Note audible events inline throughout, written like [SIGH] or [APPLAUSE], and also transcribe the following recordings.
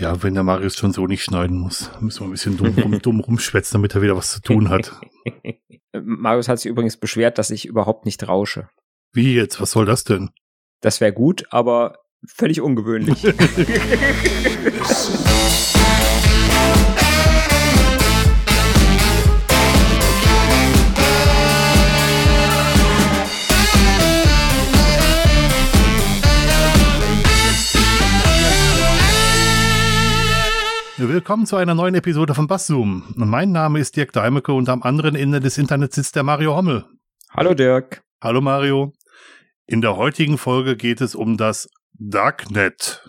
Ja, wenn der Marius schon so nicht schneiden muss, müssen wir ein bisschen dumm, rum, dumm rumschwätzen, damit er wieder was zu tun hat. [LAUGHS] Marius hat sich übrigens beschwert, dass ich überhaupt nicht rausche. Wie jetzt? Was soll das denn? Das wäre gut, aber völlig ungewöhnlich. [LAUGHS] Willkommen zu einer neuen Episode von Basszoom. Mein Name ist Dirk Deimecke und am anderen Ende des Internets sitzt der Mario Hommel. Hallo Dirk. Hallo Mario. In der heutigen Folge geht es um das Darknet.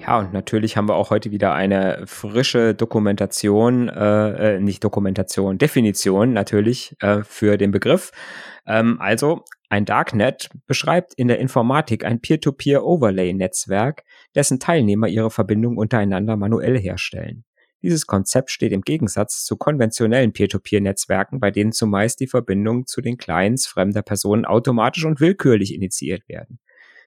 Ja, und natürlich haben wir auch heute wieder eine frische Dokumentation, äh, äh nicht Dokumentation, Definition natürlich äh, für den Begriff. Ähm, also ein Darknet beschreibt in der Informatik ein Peer-to-Peer-Overlay-Netzwerk, dessen Teilnehmer ihre Verbindung untereinander manuell herstellen. Dieses Konzept steht im Gegensatz zu konventionellen Peer-to-Peer-Netzwerken, bei denen zumeist die Verbindungen zu den Clients fremder Personen automatisch und willkürlich initiiert werden.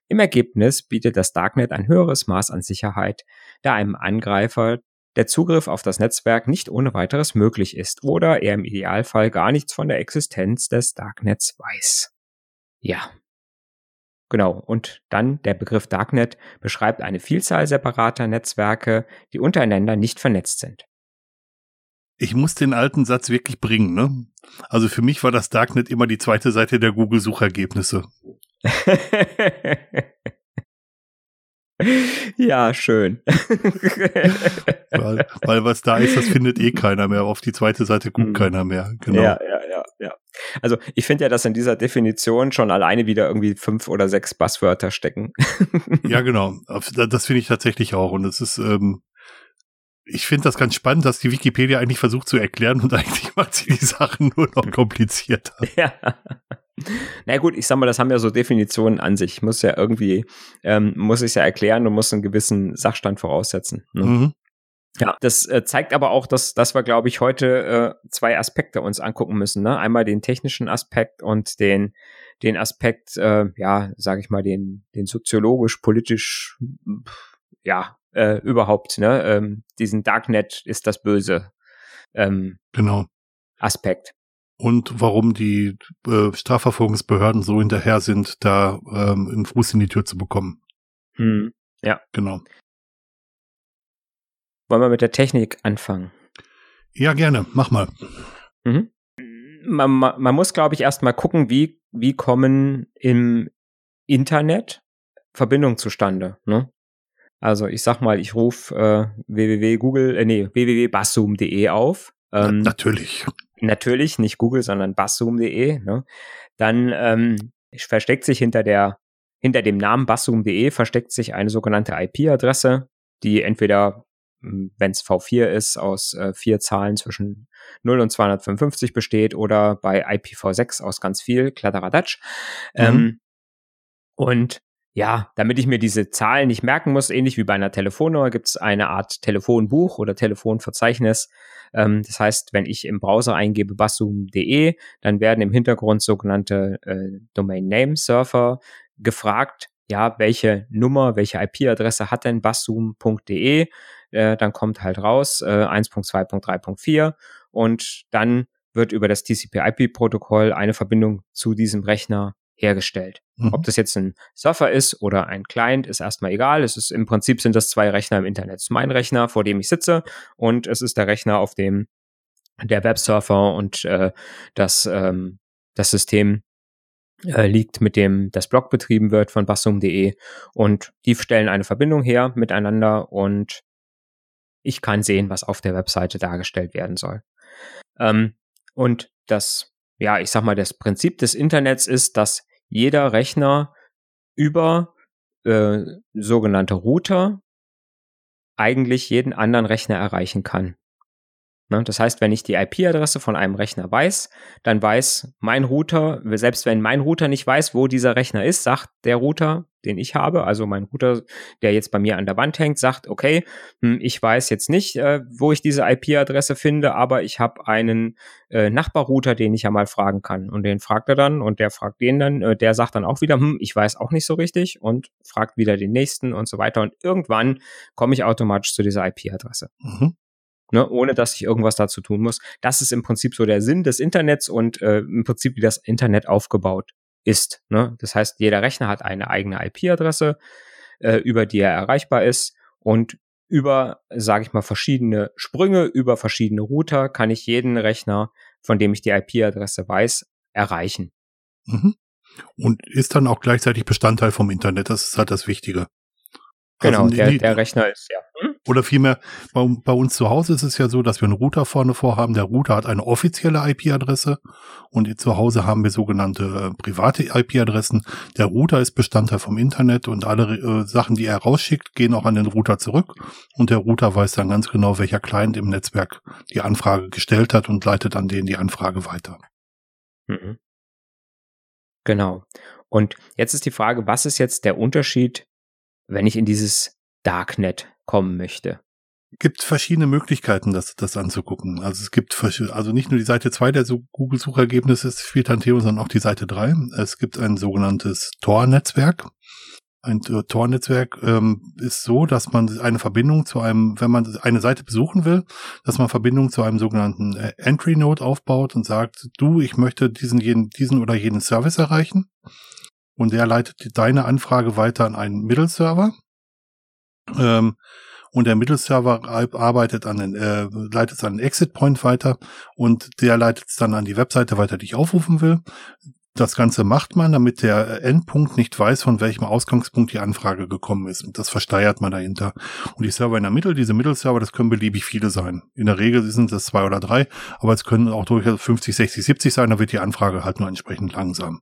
Im Ergebnis bietet das Darknet ein höheres Maß an Sicherheit, da einem Angreifer der Zugriff auf das Netzwerk nicht ohne weiteres möglich ist oder er im Idealfall gar nichts von der Existenz des Darknets weiß. Ja. Genau. Und dann der Begriff Darknet beschreibt eine Vielzahl separater Netzwerke, die untereinander nicht vernetzt sind. Ich muss den alten Satz wirklich bringen, ne? Also für mich war das Darknet immer die zweite Seite der Google-Suchergebnisse. [LAUGHS] ja, schön. [LAUGHS] weil, weil, was da ist, das findet eh [LAUGHS] keiner mehr. Auf die zweite Seite guckt hm. keiner mehr. Genau. Ja, ja, ja, ja. Also ich finde ja, dass in dieser Definition schon alleine wieder irgendwie fünf oder sechs Buzzwörter stecken. [LAUGHS] ja, genau. Das finde ich tatsächlich auch. Und es ist, ähm, ich finde das ganz spannend, dass die Wikipedia eigentlich versucht zu erklären und [LAUGHS] eigentlich macht sie die Sachen nur noch komplizierter. [LAUGHS] Ja. Na gut, ich sag mal, das haben ja so Definitionen an sich. Ich muss ja irgendwie, ähm, muss ich ja erklären und muss einen gewissen Sachstand voraussetzen. Ne? Mhm. Ja, das äh, zeigt aber auch, dass, dass wir, glaube ich, heute äh, zwei Aspekte uns angucken müssen. Ne? Einmal den technischen Aspekt und den, den Aspekt, äh, ja, sage ich mal, den, den soziologisch, politisch, ja, äh, überhaupt, ne? Ähm, diesen Darknet ist das Böse. Ähm, genau. Aspekt. Und warum die äh, Strafverfolgungsbehörden so hinterher sind, da ähm, einen Fuß in die Tür zu bekommen. Hm. Ja. Genau. Wollen wir mit der Technik anfangen? Ja, gerne. Mach mal. Mhm. Man, man, man muss, glaube ich, erstmal gucken, wie, wie kommen im Internet Verbindungen zustande. Ne? Also ich sag mal, ich rufe äh, www.google, äh, nee, www.basszoom.de auf. Ähm, natürlich. Natürlich, nicht Google, sondern basszoom.de. Ne? Dann ähm, versteckt sich hinter der hinter dem Namen basszoom.de versteckt sich eine sogenannte IP-Adresse, die entweder wenn es V4 ist, aus äh, vier Zahlen zwischen 0 und 255 besteht oder bei IPv6 aus ganz viel, Kladderadatsch. Mhm. Ähm, und ja, damit ich mir diese Zahlen nicht merken muss, ähnlich wie bei einer Telefonnummer, gibt es eine Art Telefonbuch oder Telefonverzeichnis. Ähm, das heißt, wenn ich im Browser eingebe basszoom.de, dann werden im Hintergrund sogenannte äh, Domain Name Surfer gefragt, ja, welche Nummer, welche IP-Adresse hat denn basszoom.de? Äh, dann kommt halt raus äh, 1.2.3.4 und dann wird über das TCP/IP-Protokoll eine Verbindung zu diesem Rechner hergestellt. Mhm. Ob das jetzt ein Surfer ist oder ein Client, ist erstmal egal. Es ist im Prinzip sind das zwei Rechner im Internet. Es ist mein Rechner, vor dem ich sitze, und es ist der Rechner, auf dem der Websurfer und äh, das, ähm, das System äh, liegt, mit dem das Blog betrieben wird von bassum.de und die stellen eine Verbindung her miteinander und ich kann sehen, was auf der Webseite dargestellt werden soll. Ähm, und das, ja, ich sag mal, das Prinzip des Internets ist, dass jeder Rechner über äh, sogenannte Router eigentlich jeden anderen Rechner erreichen kann. Ne? Das heißt, wenn ich die IP-Adresse von einem Rechner weiß, dann weiß mein Router, selbst wenn mein Router nicht weiß, wo dieser Rechner ist, sagt der Router, den ich habe, also mein Router, der jetzt bei mir an der Wand hängt, sagt, okay, hm, ich weiß jetzt nicht, äh, wo ich diese IP-Adresse finde, aber ich habe einen äh, Nachbarrouter, den ich ja mal fragen kann. Und den fragt er dann und der fragt den dann, äh, der sagt dann auch wieder, hm, ich weiß auch nicht so richtig und fragt wieder den nächsten und so weiter. Und irgendwann komme ich automatisch zu dieser IP-Adresse. Mhm ne, ohne dass ich irgendwas dazu tun muss. Das ist im Prinzip so der Sinn des Internets und äh, im Prinzip, wie das Internet aufgebaut ist. Ne? Das heißt, jeder Rechner hat eine eigene IP-Adresse, äh, über die er erreichbar ist und über, sage ich mal, verschiedene Sprünge, über verschiedene Router kann ich jeden Rechner, von dem ich die IP-Adresse weiß, erreichen. Mhm. Und ist dann auch gleichzeitig Bestandteil vom Internet. Das ist halt das Wichtige. Genau, also, der, der Rechner ist ja. Hm? Oder vielmehr, bei, bei, uns zu Hause ist es ja so, dass wir einen Router vorne vorhaben. Der Router hat eine offizielle IP-Adresse und zu Hause haben wir sogenannte äh, private IP-Adressen. Der Router ist Bestandteil vom Internet und alle äh, Sachen, die er rausschickt, gehen auch an den Router zurück. Und der Router weiß dann ganz genau, welcher Client im Netzwerk die Anfrage gestellt hat und leitet an den die Anfrage weiter. Mhm. Genau. Und jetzt ist die Frage, was ist jetzt der Unterschied wenn ich in dieses Darknet kommen möchte? gibt verschiedene Möglichkeiten, das, das anzugucken. Also es gibt also nicht nur die Seite 2 der Google-Suchergebnisse ist Filtanteo, sondern auch die Seite 3. Es gibt ein sogenanntes Tor-Netzwerk. Ein Tor-Netzwerk ähm, ist so, dass man eine Verbindung zu einem, wenn man eine Seite besuchen will, dass man Verbindung zu einem sogenannten äh, Entry-Node aufbaut und sagt, du, ich möchte diesen, jenen, diesen oder jenen Service erreichen und der leitet deine Anfrage weiter an einen Mittelserver. Ähm, und der Mittelserver arbeitet an den, äh, leitet es an den Exit Point weiter und der leitet es dann an die Webseite weiter, die ich aufrufen will. Das Ganze macht man, damit der Endpunkt nicht weiß, von welchem Ausgangspunkt die Anfrage gekommen ist. Und das versteuert man dahinter. Und die Server in der Mitte, diese Mittelserver, das können beliebig viele sein. In der Regel sind es zwei oder drei, aber es können auch durchaus 50, 60, 70 sein, da wird die Anfrage halt nur entsprechend langsam.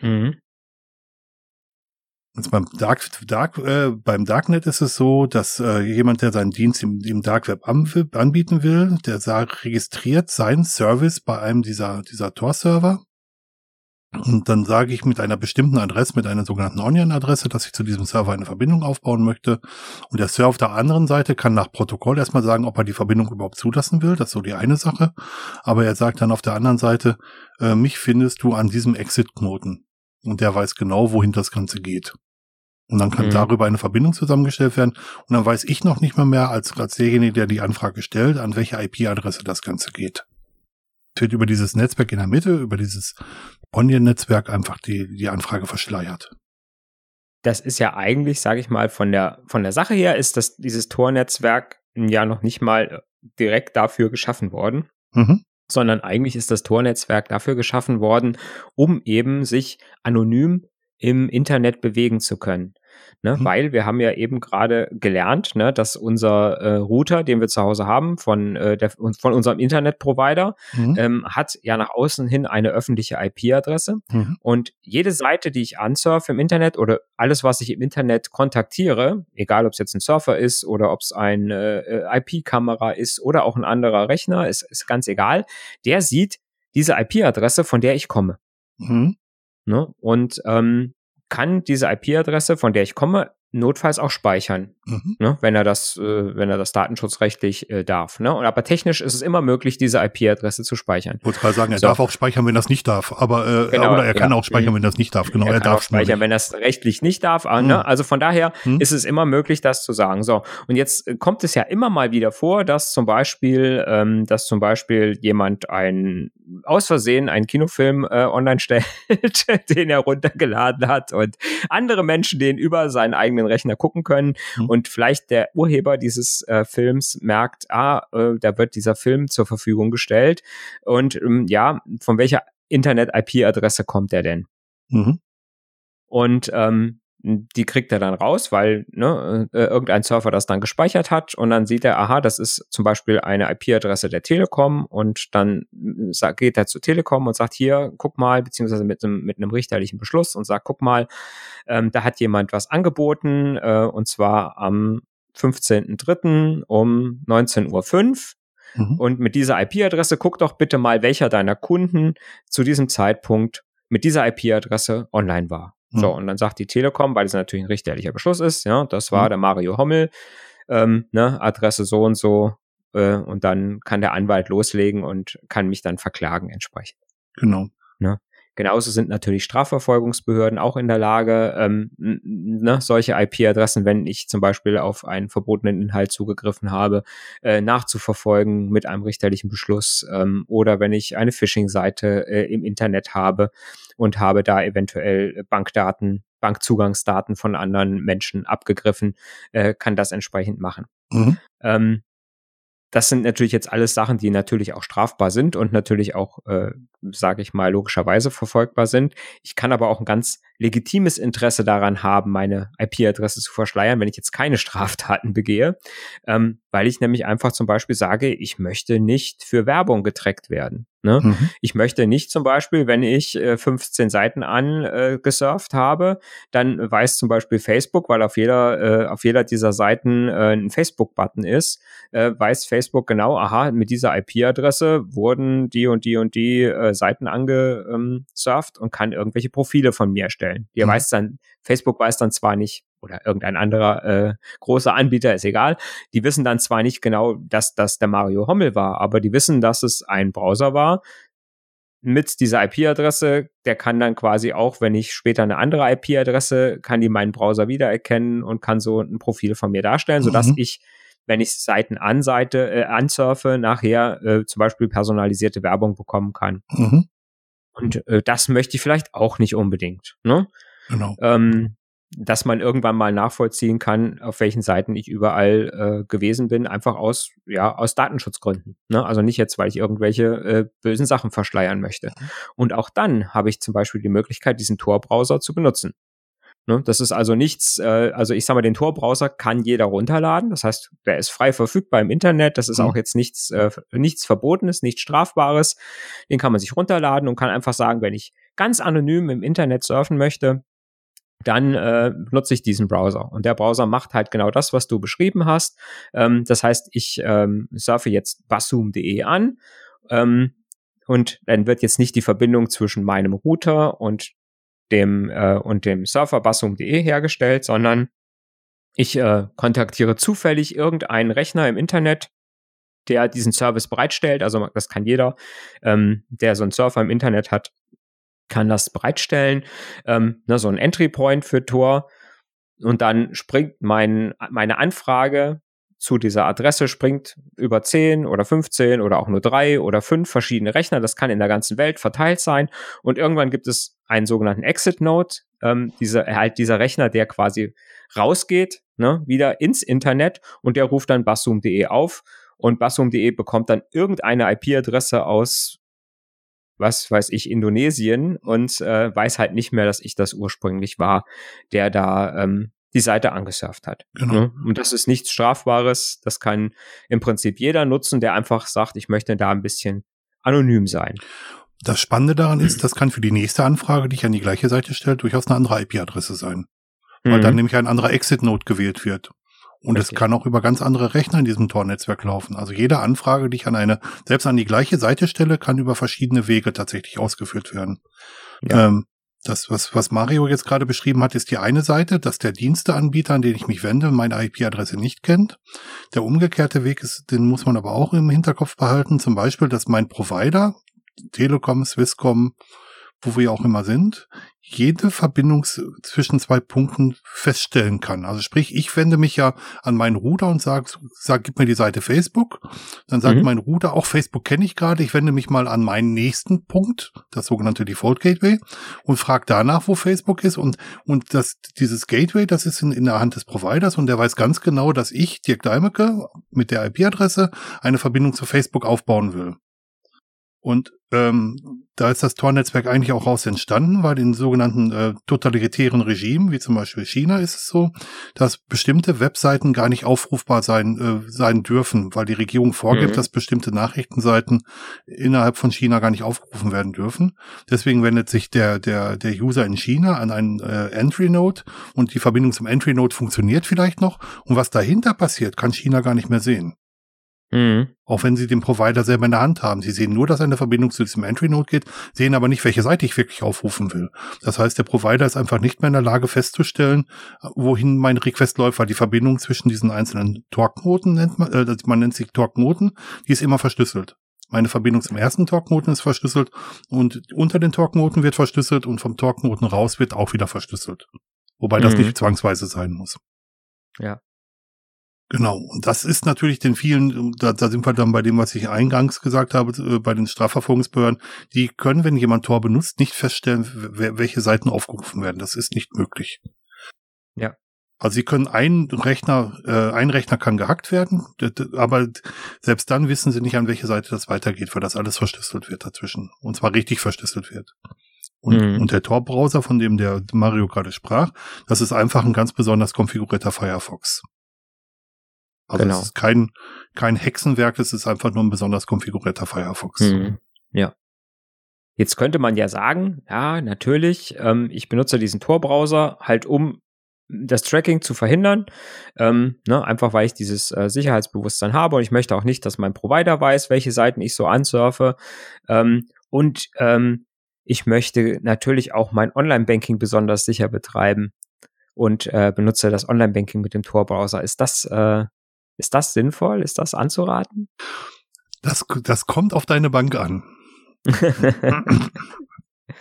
Mhm. Also beim Dark, Dark, äh, beim Darknet ist es so, dass äh, jemand, der seinen Dienst im, im Dark Web anbieten will, der sagt, registriert seinen Service bei einem dieser, dieser Tor-Server. Und dann sage ich mit einer bestimmten Adresse, mit einer sogenannten Onion-Adresse, dass ich zu diesem Server eine Verbindung aufbauen möchte. Und der Server auf der anderen Seite kann nach Protokoll erstmal sagen, ob er die Verbindung überhaupt zulassen will. Das ist so die eine Sache. Aber er sagt dann auf der anderen Seite, äh, mich findest du an diesem Exit-Knoten. Und der weiß genau, wohin das Ganze geht. Und dann kann mhm. darüber eine Verbindung zusammengestellt werden. Und dann weiß ich noch nicht mal mehr als, als derjenige, der die Anfrage stellt, an welche IP-Adresse das Ganze geht. Es wird über dieses Netzwerk in der Mitte, über dieses Onion-Netzwerk einfach die, die Anfrage verschleiert. Das ist ja eigentlich, sage ich mal, von der, von der Sache her ist das, dieses Tor-Netzwerk ja noch nicht mal direkt dafür geschaffen worden. Mhm sondern eigentlich ist das Tor-Netzwerk dafür geschaffen worden, um eben sich anonym im Internet bewegen zu können. Ne? Mhm. Weil wir haben ja eben gerade gelernt, ne, dass unser äh, Router, den wir zu Hause haben, von, äh, der, von unserem Internetprovider, mhm. ähm, hat ja nach außen hin eine öffentliche IP-Adresse. Mhm. Und jede Seite, die ich ansurfe im Internet oder alles, was ich im Internet kontaktiere, egal ob es jetzt ein Surfer ist oder ob es eine äh, IP-Kamera ist oder auch ein anderer Rechner, ist, ist ganz egal, der sieht diese IP-Adresse, von der ich komme. Mhm. Ne? Und ähm, kann diese IP-Adresse, von der ich komme, notfalls auch speichern, mhm. ne, wenn er das, äh, wenn er das datenschutzrechtlich äh, darf. Ne? Und aber technisch ist es immer möglich, diese IP-Adresse zu speichern. Ich wollte gerade sagen, er so. darf auch speichern, wenn das nicht darf. Aber äh, genau, oder er kann auch speichern, wenn das nicht darf. Genau, er, er darf speichern, wenn das rechtlich nicht darf. Ah, ne? Mhm. Ne? Also von daher mhm. ist es immer möglich, das zu sagen. So und jetzt äh, kommt es ja immer mal wieder vor, dass zum Beispiel, ähm, dass zum Beispiel jemand ein aus Versehen einen Kinofilm äh, online [LAUGHS] stellt, den er runtergeladen hat und andere Menschen den über seinen eigenen eigenen Rechner gucken können mhm. und vielleicht der Urheber dieses äh, Films merkt, ah, äh, da wird dieser Film zur Verfügung gestellt und ähm, ja, von welcher Internet-IP-Adresse kommt der denn? Mhm. Und ähm, die kriegt er dann raus, weil ne, äh, irgendein Surfer das dann gespeichert hat und dann sieht er, aha, das ist zum Beispiel eine IP-Adresse der Telekom und dann äh, geht er zur Telekom und sagt hier, guck mal, beziehungsweise mit einem, mit einem richterlichen Beschluss und sagt, guck mal, ähm, da hat jemand was angeboten äh, und zwar am 15.03. um 19.05 Uhr Mhm. Und mit dieser IP-Adresse guck doch bitte mal, welcher deiner Kunden zu diesem Zeitpunkt mit dieser IP-Adresse online war. Mhm. So, und dann sagt die Telekom, weil es natürlich ein richterlicher Beschluss ist, ja, das war mhm. der Mario Hommel, ähm, ne, Adresse so und so, äh, und dann kann der Anwalt loslegen und kann mich dann verklagen entsprechend. Genau. Genauso sind natürlich Strafverfolgungsbehörden auch in der Lage, ähm, ne, solche IP-Adressen, wenn ich zum Beispiel auf einen verbotenen Inhalt zugegriffen habe, äh, nachzuverfolgen mit einem richterlichen Beschluss ähm, oder wenn ich eine Phishing-Seite äh, im Internet habe und habe da eventuell Bankdaten, Bankzugangsdaten von anderen Menschen abgegriffen, äh, kann das entsprechend machen. Mhm. Ähm, das sind natürlich jetzt alles Sachen, die natürlich auch strafbar sind und natürlich auch, äh, sage ich mal, logischerweise verfolgbar sind. Ich kann aber auch ein ganz legitimes Interesse daran haben, meine IP-Adresse zu verschleiern, wenn ich jetzt keine Straftaten begehe, ähm, weil ich nämlich einfach zum Beispiel sage, ich möchte nicht für Werbung getrackt werden. Ne? Mhm. Ich möchte nicht zum Beispiel, wenn ich äh, 15 Seiten angesurft äh, habe, dann weiß zum Beispiel Facebook, weil auf jeder, äh, auf jeder dieser Seiten äh, ein Facebook-Button ist, äh, weiß Facebook genau, aha, mit dieser IP-Adresse wurden die und die und die Seiten angesurft und kann irgendwelche Profile von mir erstellen. Die mhm. weiß dann, Facebook weiß dann zwar nicht, oder irgendein anderer äh, großer Anbieter, ist egal. Die wissen dann zwar nicht genau, dass das der Mario Hommel war, aber die wissen, dass es ein Browser war mit dieser IP-Adresse. Der kann dann quasi auch, wenn ich später eine andere IP-Adresse, kann die meinen Browser wiedererkennen und kann so ein Profil von mir darstellen, sodass mhm. ich wenn ich Seiten anseite, äh, ansurfe, nachher äh, zum Beispiel personalisierte Werbung bekommen kann. Mhm. Und äh, das möchte ich vielleicht auch nicht unbedingt. Ne? Genau. Ähm, dass man irgendwann mal nachvollziehen kann, auf welchen Seiten ich überall äh, gewesen bin, einfach aus, ja, aus Datenschutzgründen. Ne? Also nicht jetzt, weil ich irgendwelche äh, bösen Sachen verschleiern möchte. Mhm. Und auch dann habe ich zum Beispiel die Möglichkeit, diesen Tor-Browser zu benutzen. Ne? Das ist also nichts, äh, also ich sage mal, den Tor-Browser kann jeder runterladen. Das heißt, der ist frei verfügbar im Internet. Das ist mhm. auch jetzt nichts, äh, nichts Verbotenes, nichts Strafbares. Den kann man sich runterladen und kann einfach sagen, wenn ich ganz anonym im Internet surfen möchte, dann äh, nutze ich diesen Browser. Und der Browser macht halt genau das, was du beschrieben hast. Ähm, das heißt, ich ähm, surfe jetzt basszoom.de an ähm, und dann wird jetzt nicht die Verbindung zwischen meinem Router und dem äh, und dem Surfer basszoom.de hergestellt, sondern ich äh, kontaktiere zufällig irgendeinen Rechner im Internet, der diesen Service bereitstellt. Also das kann jeder, ähm, der so einen Surfer im Internet hat, kann das bereitstellen, ähm, ne, so ein Entry Point für Tor. Und dann springt mein, meine Anfrage zu dieser Adresse springt über 10 oder 15 oder auch nur drei oder fünf verschiedene Rechner. Das kann in der ganzen Welt verteilt sein. Und irgendwann gibt es einen sogenannten Exit Node, ähm, dieser, halt dieser Rechner, der quasi rausgeht, ne, wieder ins Internet und der ruft dann basszoom.de auf und basszoom.de bekommt dann irgendeine IP-Adresse aus was weiß ich, Indonesien und äh, weiß halt nicht mehr, dass ich das ursprünglich war, der da ähm, die Seite angesurft hat. Genau. Ne? Und das ist nichts Strafbares. Das kann im Prinzip jeder nutzen, der einfach sagt, ich möchte da ein bisschen anonym sein. Das Spannende daran ist, das kann für die nächste Anfrage, die ich an die gleiche Seite stelle, durchaus eine andere IP-Adresse sein. Weil mhm. dann nämlich ein anderer Exit-Node gewählt wird. Und es kann auch über ganz andere Rechner in diesem Tor-Netzwerk laufen. Also jede Anfrage, die ich an eine, selbst an die gleiche Seite stelle, kann über verschiedene Wege tatsächlich ausgeführt werden. Ja. Ähm, das, was, was Mario jetzt gerade beschrieben hat, ist die eine Seite, dass der Diensteanbieter, an den ich mich wende, meine IP-Adresse nicht kennt. Der umgekehrte Weg ist, den muss man aber auch im Hinterkopf behalten. Zum Beispiel, dass mein Provider, Telekom, Swisscom, wo wir auch immer sind, jede Verbindung zwischen zwei Punkten feststellen kann. Also sprich, ich wende mich ja an meinen Router und sage, sag, gib mir die Seite Facebook. Dann sagt mhm. mein Router, auch Facebook kenne ich gerade, ich wende mich mal an meinen nächsten Punkt, das sogenannte Default Gateway, und frage danach, wo Facebook ist. Und, und das, dieses Gateway, das ist in, in der Hand des Providers und der weiß ganz genau, dass ich, Dirk Deimecke, mit der IP-Adresse eine Verbindung zu Facebook aufbauen will. Und ähm, da ist das Tor-Netzwerk eigentlich auch raus entstanden, weil in sogenannten äh, totalitären Regimen, wie zum Beispiel China, ist es so, dass bestimmte Webseiten gar nicht aufrufbar sein, äh, sein dürfen, weil die Regierung vorgibt, mhm. dass bestimmte Nachrichtenseiten innerhalb von China gar nicht aufgerufen werden dürfen. Deswegen wendet sich der, der, der User in China an einen äh, Entry-Node und die Verbindung zum Entry-Node funktioniert vielleicht noch. Und was dahinter passiert, kann China gar nicht mehr sehen. Mhm. Auch wenn Sie den Provider selber in der Hand haben. Sie sehen nur, dass eine Verbindung zu diesem Entry-Node geht, sehen aber nicht, welche Seite ich wirklich aufrufen will. Das heißt, der Provider ist einfach nicht mehr in der Lage festzustellen, wohin mein Request läuft, weil die Verbindung zwischen diesen einzelnen Torknoten nennt man, äh, man nennt sie Torknoten, die ist immer verschlüsselt. Meine Verbindung zum ersten Torknoten ist verschlüsselt und unter den Torknoten wird verschlüsselt und vom Torknoten raus wird auch wieder verschlüsselt. Wobei mhm. das nicht zwangsweise sein muss. Ja. Genau, und das ist natürlich den vielen, da, da sind wir dann bei dem, was ich eingangs gesagt habe, äh, bei den Strafverfolgungsbehörden, die können, wenn jemand Tor benutzt, nicht feststellen, welche Seiten aufgerufen werden. Das ist nicht möglich. Ja. Also sie können ein Rechner, äh, ein Rechner kann gehackt werden, aber selbst dann wissen sie nicht, an welche Seite das weitergeht, weil das alles verschlüsselt wird dazwischen. Und zwar richtig verschlüsselt wird. Und, mhm. und der Tor-Browser, von dem der Mario gerade sprach, das ist einfach ein ganz besonders konfigurierter Firefox. Also genau. es ist kein, kein Hexenwerk, es ist einfach nur ein besonders konfigurierter Firefox. Mhm. Ja. Jetzt könnte man ja sagen, ja, natürlich, ähm, ich benutze diesen Tor-Browser halt, um das Tracking zu verhindern, ähm, ne, einfach weil ich dieses äh, Sicherheitsbewusstsein habe und ich möchte auch nicht, dass mein Provider weiß, welche Seiten ich so ansurfe. Ähm, und ähm, ich möchte natürlich auch mein Online-Banking besonders sicher betreiben und äh, benutze das Online-Banking mit dem Tor-Browser. Ist das äh, ist das sinnvoll? Ist das anzuraten? Das, das kommt auf deine Bank an. [LAUGHS]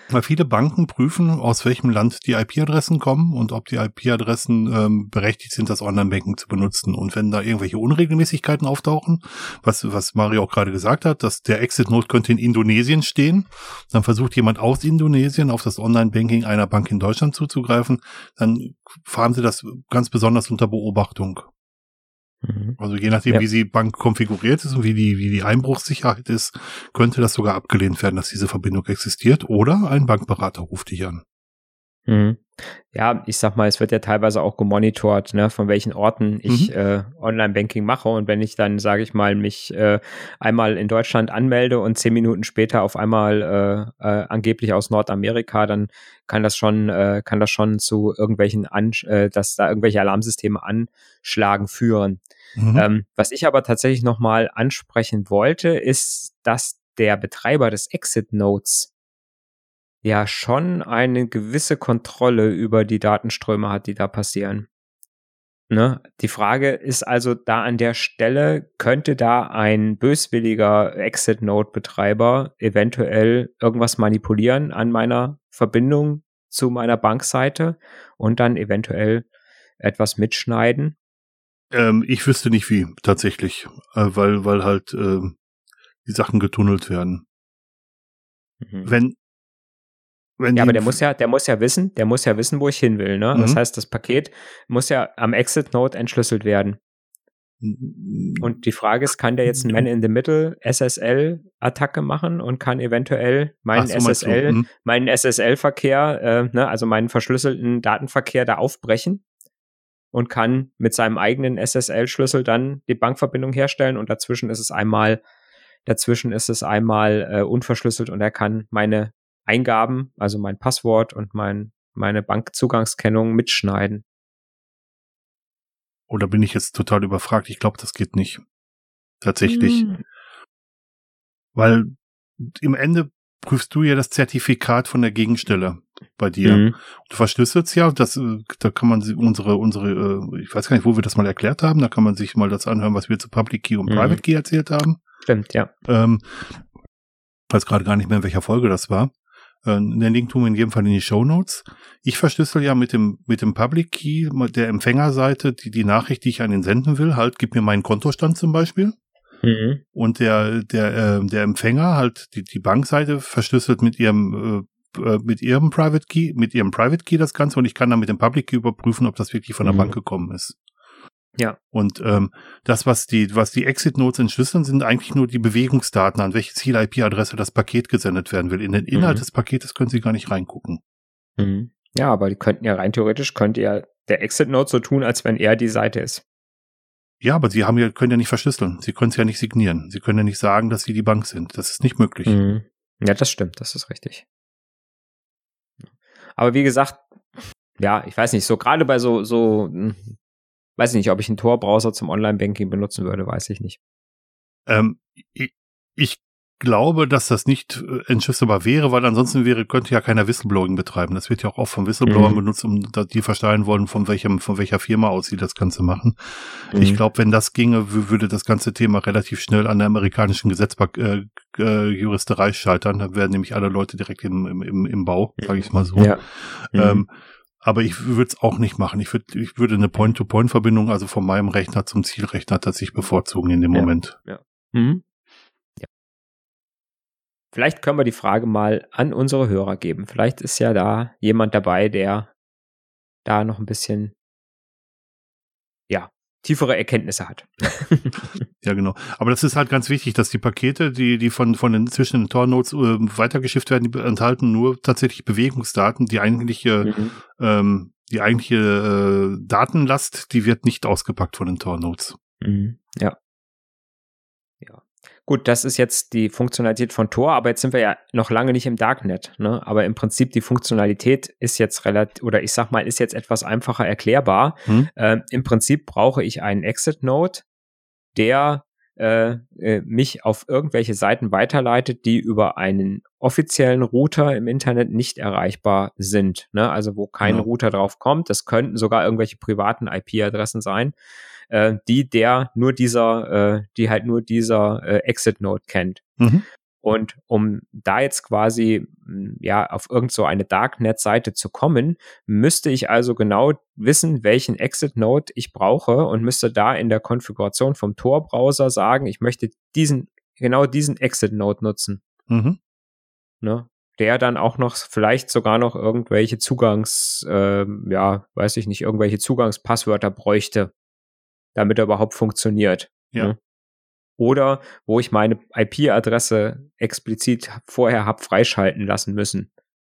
Weil viele Banken prüfen, aus welchem Land die IP-Adressen kommen und ob die IP-Adressen ähm, berechtigt sind, das Online-Banking zu benutzen. Und wenn da irgendwelche Unregelmäßigkeiten auftauchen, was, was Mario auch gerade gesagt hat, dass der Exit-Note könnte in Indonesien stehen, dann versucht jemand aus Indonesien auf das Online-Banking einer Bank in Deutschland zuzugreifen, dann fahren sie das ganz besonders unter Beobachtung. Mhm. Also je nachdem, ja. wie die Bank konfiguriert ist und wie die, wie die Einbruchssicherheit ist, könnte das sogar abgelehnt werden, dass diese Verbindung existiert. Oder ein Bankberater ruft dich an. Mhm. Ja, ich sag mal, es wird ja teilweise auch gemonitort, ne, von welchen Orten ich mhm. äh, Online-Banking mache. Und wenn ich dann, sage ich mal, mich äh, einmal in Deutschland anmelde und zehn Minuten später auf einmal äh, äh, angeblich aus Nordamerika, dann kann das schon, äh, kann das schon zu irgendwelchen, An äh, dass da irgendwelche Alarmsysteme anschlagen führen. Mhm. Ähm, was ich aber tatsächlich nochmal ansprechen wollte, ist, dass der Betreiber des Exit Notes ja schon eine gewisse Kontrolle über die Datenströme hat, die da passieren. Ne? Die Frage ist also da an der Stelle, könnte da ein böswilliger Exit-Node-Betreiber eventuell irgendwas manipulieren an meiner Verbindung zu meiner Bankseite und dann eventuell etwas mitschneiden? Ähm, ich wüsste nicht wie, tatsächlich, äh, weil, weil halt äh, die Sachen getunnelt werden. Mhm. Wenn, wenn ja, aber der muss ja, der muss ja wissen, der muss ja wissen, wo ich hin will. Ne? Mhm. Das heißt, das Paket muss ja am Exit-Node entschlüsselt werden. Und die Frage ist, kann der jetzt ein Man-in-the-Middle SSL-Attacke machen und kann eventuell meinen so, SSL, mhm. meinen SSL-Verkehr, äh, ne, also meinen verschlüsselten Datenverkehr da aufbrechen und kann mit seinem eigenen SSL-Schlüssel dann die Bankverbindung herstellen und dazwischen ist es einmal, dazwischen ist es einmal äh, unverschlüsselt und er kann meine Eingaben, also mein Passwort und mein, meine Bankzugangskennung mitschneiden. Oder bin ich jetzt total überfragt? Ich glaube, das geht nicht. Tatsächlich. Hm. Weil im Ende prüfst du ja das Zertifikat von der Gegenstelle bei dir. Mhm. Du verschlüsselst ja, das, da kann man unsere, unsere, äh, ich weiß gar nicht, wo wir das mal erklärt haben, da kann man sich mal das anhören, was wir zu Public Key und mhm. Private Key erzählt haben. Stimmt, ja. Ähm, weiß gerade gar nicht mehr, in welcher Folge das war. Äh, den Link tun wir in jedem Fall in die Show Notes. Ich verschlüssel ja mit dem, mit dem Public Key der Empfängerseite die, die Nachricht, die ich an den senden will, halt, gib mir meinen Kontostand zum Beispiel. Mhm. Und der, der, äh, der Empfänger halt die, die Bankseite verschlüsselt mit ihrem, äh, äh, mit ihrem Private Key, mit ihrem Private Key das Ganze und ich kann dann mit dem Public Key überprüfen, ob das wirklich von der mhm. Bank gekommen ist. Ja. Und ähm, das, was die, was die Exit-Notes entschlüsseln, sind eigentlich nur die Bewegungsdaten, an welche Ziel-IP-Adresse das Paket gesendet werden will. In den Inhalt mhm. des Paketes können Sie gar nicht reingucken. Mhm. Ja, aber die könnten ja rein theoretisch, könnte ja der Exit-Note so tun, als wenn er die Seite ist. Ja, aber Sie haben ja, können ja nicht verschlüsseln. Sie können es ja nicht signieren. Sie können ja nicht sagen, dass Sie die Bank sind. Das ist nicht möglich. Mhm. Ja, das stimmt. Das ist richtig. Aber wie gesagt, ja, ich weiß nicht, so gerade bei so, so Weiß ich nicht, ob ich einen Tor-Browser zum Online-Banking benutzen würde, weiß ich nicht. Ähm, ich, ich glaube, dass das nicht äh, entschlüsselbar wäre, weil ansonsten wäre, könnte ja keiner Whistleblowing betreiben. Das wird ja auch oft von Whistleblowern mhm. benutzt, um die verstehen wollen, von welchem, von welcher Firma aus sie das Ganze machen. Mhm. Ich glaube, wenn das ginge, würde das ganze Thema relativ schnell an der amerikanischen Gesetzjuristerei äh, äh, Juristerei scheitern. Da werden nämlich alle Leute direkt im, im, im Bau, sage ich mal so. Ja. Mhm. Ähm, aber ich würde es auch nicht machen. Ich, würd, ich würde eine Point-to-Point-Verbindung, also von meinem Rechner zum Zielrechner tatsächlich bevorzugen in dem ja. Moment. Ja. Mhm. Vielleicht können wir die Frage mal an unsere Hörer geben. Vielleicht ist ja da jemand dabei, der da noch ein bisschen, ja, tiefere Erkenntnisse hat. [LAUGHS] ja, genau. Aber das ist halt ganz wichtig, dass die Pakete, die, die von, von den zwischen den Tor-Nodes äh, weitergeschifft werden, die enthalten nur tatsächlich Bewegungsdaten. Die eigentliche, mhm. ähm, die eigentliche äh, Datenlast, die wird nicht ausgepackt von den Tor-Nodes. Mhm. Ja. Gut, das ist jetzt die Funktionalität von Tor, aber jetzt sind wir ja noch lange nicht im Darknet. Ne? Aber im Prinzip die Funktionalität ist jetzt relativ, oder ich sag mal, ist jetzt etwas einfacher erklärbar. Hm. Ähm, Im Prinzip brauche ich einen Exit-Node, der äh, äh, mich auf irgendwelche Seiten weiterleitet, die über einen offiziellen Router im Internet nicht erreichbar sind. Ne? Also wo kein ja. Router drauf kommt. Das könnten sogar irgendwelche privaten IP-Adressen sein äh, die der nur dieser, äh, die halt nur dieser äh, Exit-Node kennt. Mhm. Und um da jetzt quasi hm, ja auf irgend so eine Darknet-Seite zu kommen, müsste ich also genau wissen, welchen Exit-Node ich brauche und müsste da in der Konfiguration vom Tor-Browser sagen, ich möchte diesen genau diesen Exit-Node nutzen. Mhm. Ne? Der dann auch noch vielleicht sogar noch irgendwelche Zugangs, äh, ja, weiß ich nicht, irgendwelche Zugangspasswörter bräuchte damit er überhaupt funktioniert. Ja. Ne? Oder wo ich meine IP-Adresse explizit vorher habe freischalten lassen müssen.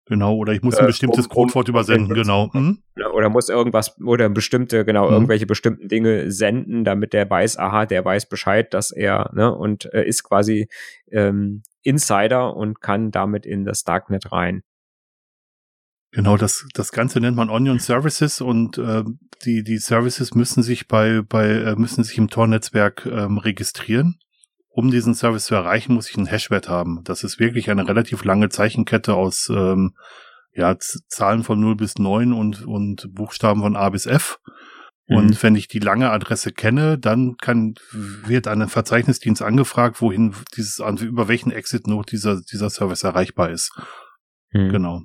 Genau, oder ich muss ein äh, bestimmtes um, Codewort übersenden, genau. Mhm. Oder muss irgendwas, oder bestimmte, genau, mhm. irgendwelche bestimmten Dinge senden, damit der weiß, aha, der weiß Bescheid, dass er, ne, und äh, ist quasi ähm, Insider und kann damit in das Darknet rein. Genau, das, das Ganze nennt man Onion Services und äh, die, die Services müssen sich bei, bei äh, müssen sich im Tor-Netzwerk ähm, registrieren. Um diesen Service zu erreichen, muss ich einen Hashwert haben. Das ist wirklich eine relativ lange Zeichenkette aus ähm, ja, Zahlen von 0 bis 9 und, und Buchstaben von A bis F. Und mhm. wenn ich die lange Adresse kenne, dann kann, wird ein Verzeichnisdienst angefragt, wohin dieses, über welchen Exit-Node dieser, dieser Service erreichbar ist. Mhm. Genau.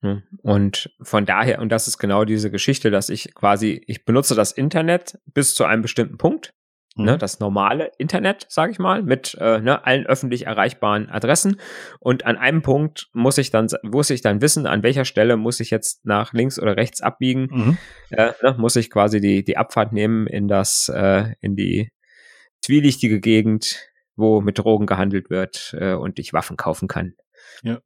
Hm. Und von daher, und das ist genau diese Geschichte, dass ich quasi, ich benutze das Internet bis zu einem bestimmten Punkt, ne, mhm. ne, das normale Internet, sage ich mal, mit äh, ne, allen öffentlich erreichbaren Adressen. Und an einem Punkt muss ich dann, muss ich dann wissen, an welcher Stelle muss ich jetzt nach links oder rechts abbiegen, mhm. äh, ne, muss ich quasi die, die Abfahrt nehmen in das, äh, in die zwielichtige Gegend, wo mit Drogen gehandelt wird äh, und ich Waffen kaufen kann. Ja.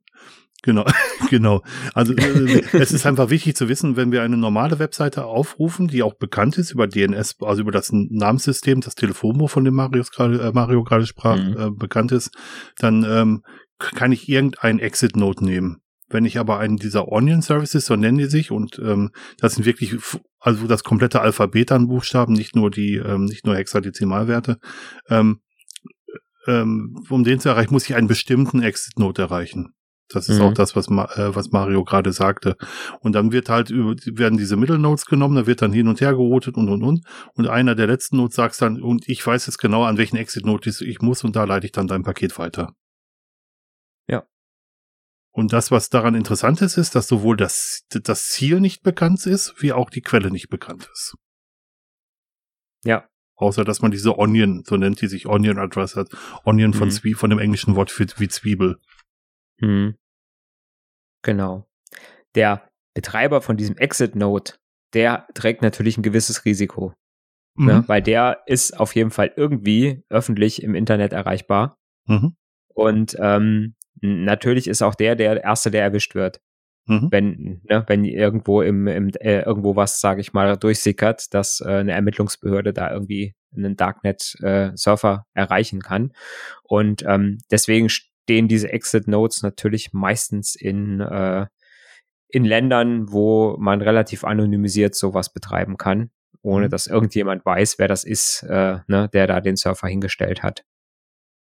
Genau, [LAUGHS] genau. Also äh, es ist einfach wichtig zu wissen, wenn wir eine normale Webseite aufrufen, die auch bekannt ist über DNS, also über das Namenssystem, das Telefonbuch, von dem Marius grade, äh, Mario gerade sprach, mhm. äh, bekannt ist, dann ähm, kann ich irgendeinen Exit-Node nehmen. Wenn ich aber einen dieser Onion Services, so nennen die sich, und ähm, das sind wirklich also das komplette Alphabet an Buchstaben, nicht nur die, ähm, nicht nur Hexadezimalwerte, ähm, ähm, um den zu erreichen, muss ich einen bestimmten Exit-Node erreichen. Das ist mhm. auch das, was, äh, was Mario gerade sagte. Und dann wird halt über, werden diese Middle Notes genommen, da wird dann hin und her geroutet und und und. Und einer der letzten Notes sagt dann, und ich weiß jetzt genau, an welchen Exit Note ich muss und da leite ich dann dein Paket weiter. Ja. Und das, was daran interessant ist, ist, dass sowohl das, das Ziel nicht bekannt ist, wie auch die Quelle nicht bekannt ist. Ja. Außer, dass man diese Onion, so nennt die sich Onion Address hat. Onion von, mhm. Zwie von dem englischen Wort für, wie Zwiebel. Mhm. Genau. Der Betreiber von diesem Exit-Node, der trägt natürlich ein gewisses Risiko. Ne? Mhm. Ne, weil der ist auf jeden Fall irgendwie öffentlich im Internet erreichbar. Mhm. Und ähm, natürlich ist auch der der Erste, der erwischt wird. Mhm. Wenn, ne, wenn irgendwo im, im äh, irgendwo was, sage ich mal, durchsickert, dass äh, eine Ermittlungsbehörde da irgendwie einen Darknet-Surfer äh, erreichen kann. Und ähm, deswegen stehen diese Exit Nodes natürlich meistens in, äh, in Ländern, wo man relativ anonymisiert sowas betreiben kann. ohne Mhm. dass irgendjemand weiß, wer das ist, äh, ne, der da den Surfer hingestellt hat.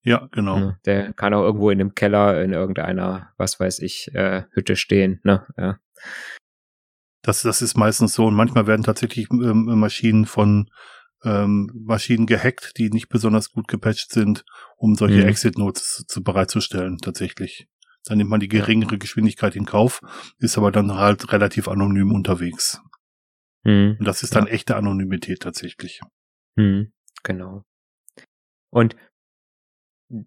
Ja, genau. Ne? Der kann auch irgendwo in einem Keller in irgendeiner, was weiß ich, äh, Hütte stehen. Ne? Ja. Das, das ist meistens so. Und manchmal werden tatsächlich ähm, Maschinen von ähm, Maschinen gehackt, die nicht besonders gut gepatcht sind, um solche Mhm. Exit-Notes zu, bereitzustellen, tatsächlich. Dann nimmt man die geringere Geschwindigkeit in Kauf, ist aber dann halt relativ anonym unterwegs. Hm. Und das ist dann echte Anonymität tatsächlich. Hm. Genau. Und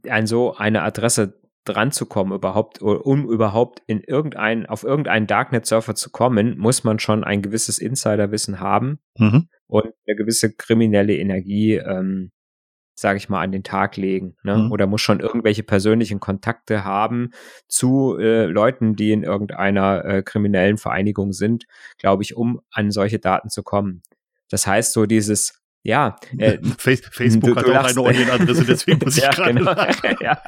an so eine Adresse dran zu kommen, überhaupt, um überhaupt in irgendein, auf irgendeinen Darknet-Surfer zu kommen, muss man schon ein gewisses Insiderwissen haben Mhm. und eine gewisse kriminelle Energie, ähm, sage ich mal, an den Tag legen. Ne? Mhm. Oder muss schon irgendwelche persönlichen Kontakte haben zu äh, Leuten, die in irgendeiner äh, kriminellen Vereinigung sind, glaube ich, um an solche Daten zu kommen. Das heißt, so dieses, ja, [LAUGHS] äh, Face Facebook du- hat du auch lachst. eine Onion-Adresse, deswegen [LAUGHS] muss ich ja, gerade genau. [LAUGHS] ja.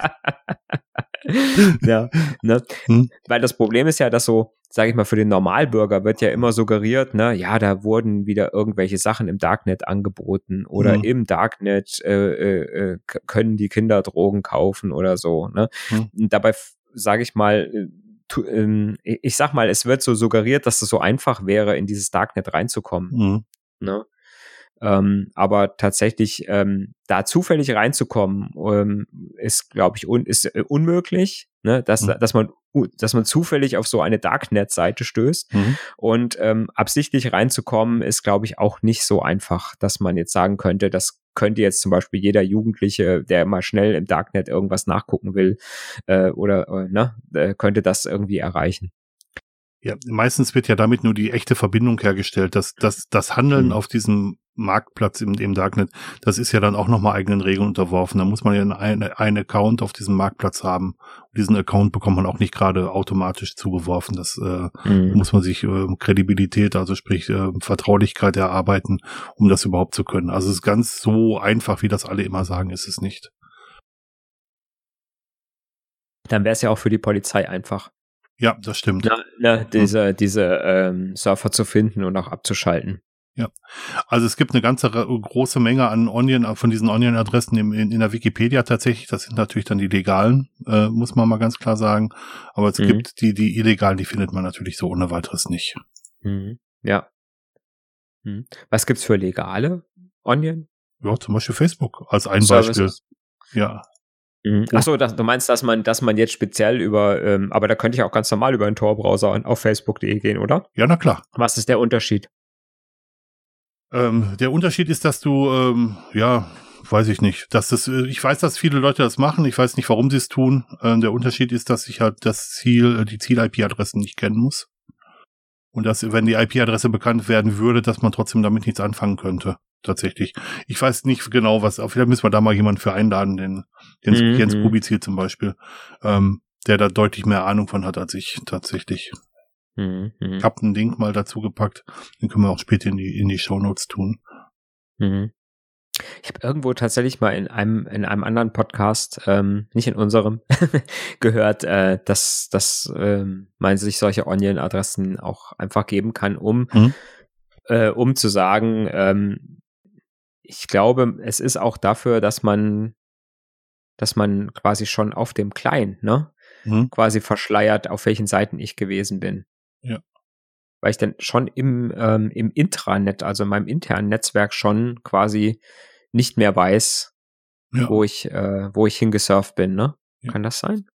[LAUGHS] ja, ne? Hm. Weil das Problem ist ja, dass so, sage ich mal, für den Normalbürger wird ja immer suggeriert, ne, ja, da wurden wieder irgendwelche Sachen im Darknet angeboten oder Mhm. im Darknet äh, äh, äh, können die Kinder Drogen kaufen oder so, ne? Und dabei sage ich mal, äh, ähm, ich sag mal, es wird so suggeriert, dass es so einfach wäre, in dieses Darknet reinzukommen. Mhm. Ne? Ähm, aber tatsächlich ähm, da zufällig reinzukommen, ähm, ist, glaube ich, un ist äh, unmöglich, ne? dass, Mhm. dass, man, dass man zufällig auf so eine Darknet-Seite stößt. Mhm. Und ähm, absichtlich reinzukommen, ist, glaube ich, auch nicht so einfach, dass man jetzt sagen könnte, das könnte jetzt zum Beispiel jeder Jugendliche, der mal schnell im Darknet irgendwas nachgucken will, äh, oder äh, ne, äh, könnte das irgendwie erreichen. Ja, meistens wird ja damit nur die echte Verbindung hergestellt. Das, das, das Handeln Mhm. auf diesem Marktplatz im, im Darknet, das ist ja dann auch nochmal eigenen Regeln unterworfen. Da muss man ja einen, einen Account auf diesem Marktplatz haben. Und diesen Account bekommt man auch nicht gerade automatisch zugeworfen. Das äh, Mhm. muss man sich äh, Kredibilität, also sprich äh, Vertraulichkeit erarbeiten, um das überhaupt zu können. Also es ist ganz so einfach, wie das alle immer sagen, ist es nicht. Dann wäre es ja auch für die Polizei einfach. Ja, das stimmt. Na, na, diese, diese ähm, Surfer zu finden und auch abzuschalten. Also es gibt eine ganze große Menge an Onion, von diesen Onion-Adressen in, in, in der Wikipedia tatsächlich. Das sind natürlich dann die legalen, äh, muss man mal ganz klar sagen. Aber es Mhm. gibt die, die illegalen, die findet man natürlich so ohne weiteres nicht. Mhm. Ja. Mhm. Was gibt's für legale Onion? Ja, zum Beispiel Facebook als ein Services? Beispiel. Ja, Mhm. Ach so, das, du meinst, dass man, dass man jetzt speziell über, ähm, aber da könnte ich auch ganz normal über einen Tor-Browser auf Facebook.de gehen, oder? ja, na klar. Was ist der Unterschied? Ähm, der Unterschied ist, dass du, ähm, ja, weiß ich nicht, dass das, äh, ich weiß, dass viele Leute das machen. Ich weiß nicht, warum sie es tun. Ähm, der Unterschied ist, dass ich halt das Ziel, äh, die Ziel-IP-Adressen nicht kennen muss. Und dass, wenn die IP-Adresse bekannt werden würde, dass man trotzdem damit nichts anfangen könnte. Tatsächlich. Ich weiß nicht genau, was, vielleicht müssen wir da mal jemanden für einladen, den, den Mhm. Jens Kubizil zum Beispiel, ähm, der da deutlich mehr Ahnung von hat als ich tatsächlich. Mhm. Mhm. Ich habe einen Link mal dazu gepackt, den können wir auch später in die, in die Shownotes tun. Mhm. Ich habe irgendwo tatsächlich mal in einem in einem anderen Podcast, ähm, nicht in unserem, [LAUGHS] gehört, äh, dass dass ähm, man sich solche Onion-Adressen auch einfach geben kann, um Mhm. äh, um zu sagen, ähm, ich glaube, es ist auch dafür, dass man dass man quasi schon auf dem Client, ne, Mhm. quasi verschleiert, auf welchen Seiten ich gewesen bin. Ja. Weil ich dann schon im, ähm, im Intranet, also in meinem internen Netzwerk schon quasi nicht mehr weiß, Ja. wo ich, äh, wo ich hingesurft bin, ne? Ja. Kann das sein?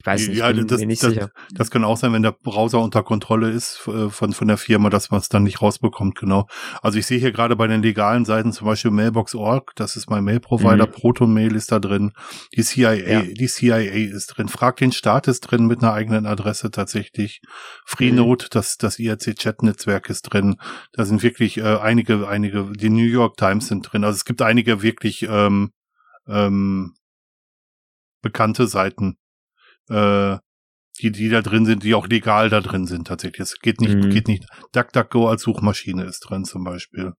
Ich weiß nicht, Ja, bin das- mir nicht das- sicher. Das kann auch sein, wenn der Browser unter Kontrolle ist äh, von, von der Firma, dass man es dann nicht rausbekommt, genau. Also ich sehe hier gerade bei den legalen Seiten zum Beispiel Mailbox.org, das ist mein Mail-Provider, Mhm. Proton-Mail ist da drin, die CIA, Ja. die CIA ist drin, Frag den Staat ist drin mit einer eigenen Adresse tatsächlich, Freenode, das, das IRC-Chat-Netzwerk ist drin, da sind wirklich äh, einige, einige, die New York Times sind drin, also es gibt einige wirklich ähm, ähm, bekannte Seiten, äh, die, die da drin sind, die auch legal da drin sind tatsächlich. Es geht nicht, Mhm. geht nicht. DuckDuckGo als Suchmaschine ist drin zum Beispiel.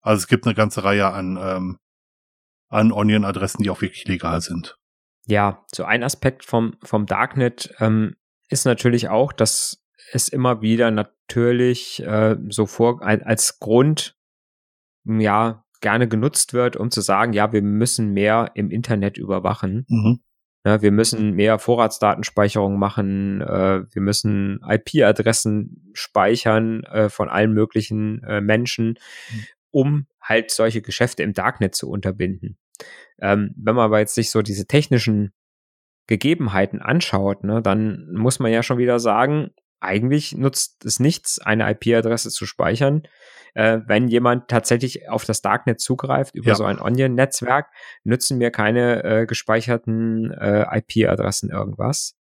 Also es gibt eine ganze Reihe an, ähm, an Onion-Adressen, die auch wirklich legal sind. Ja, so ein Aspekt vom, vom Darknet ähm, ist natürlich auch, dass es immer wieder natürlich äh, so vor als Grund ja gerne genutzt wird, um zu sagen, ja, wir müssen mehr im Internet überwachen. Mhm. Ja, wir müssen mehr Vorratsdatenspeicherung machen, äh, wir müssen IP-Adressen speichern äh, von allen möglichen äh, Menschen, mhm. um halt solche Geschäfte im Darknet zu unterbinden. Ähm, wenn man aber jetzt sich so diese technischen Gegebenheiten anschaut, ne, dann muss man ja schon wieder sagen, eigentlich nutzt es nichts, eine IP-Adresse zu speichern. Äh, wenn jemand tatsächlich auf das Darknet zugreift über ja. so ein Onion-Netzwerk, nützen mir keine äh, gespeicherten äh, IP-Adressen irgendwas,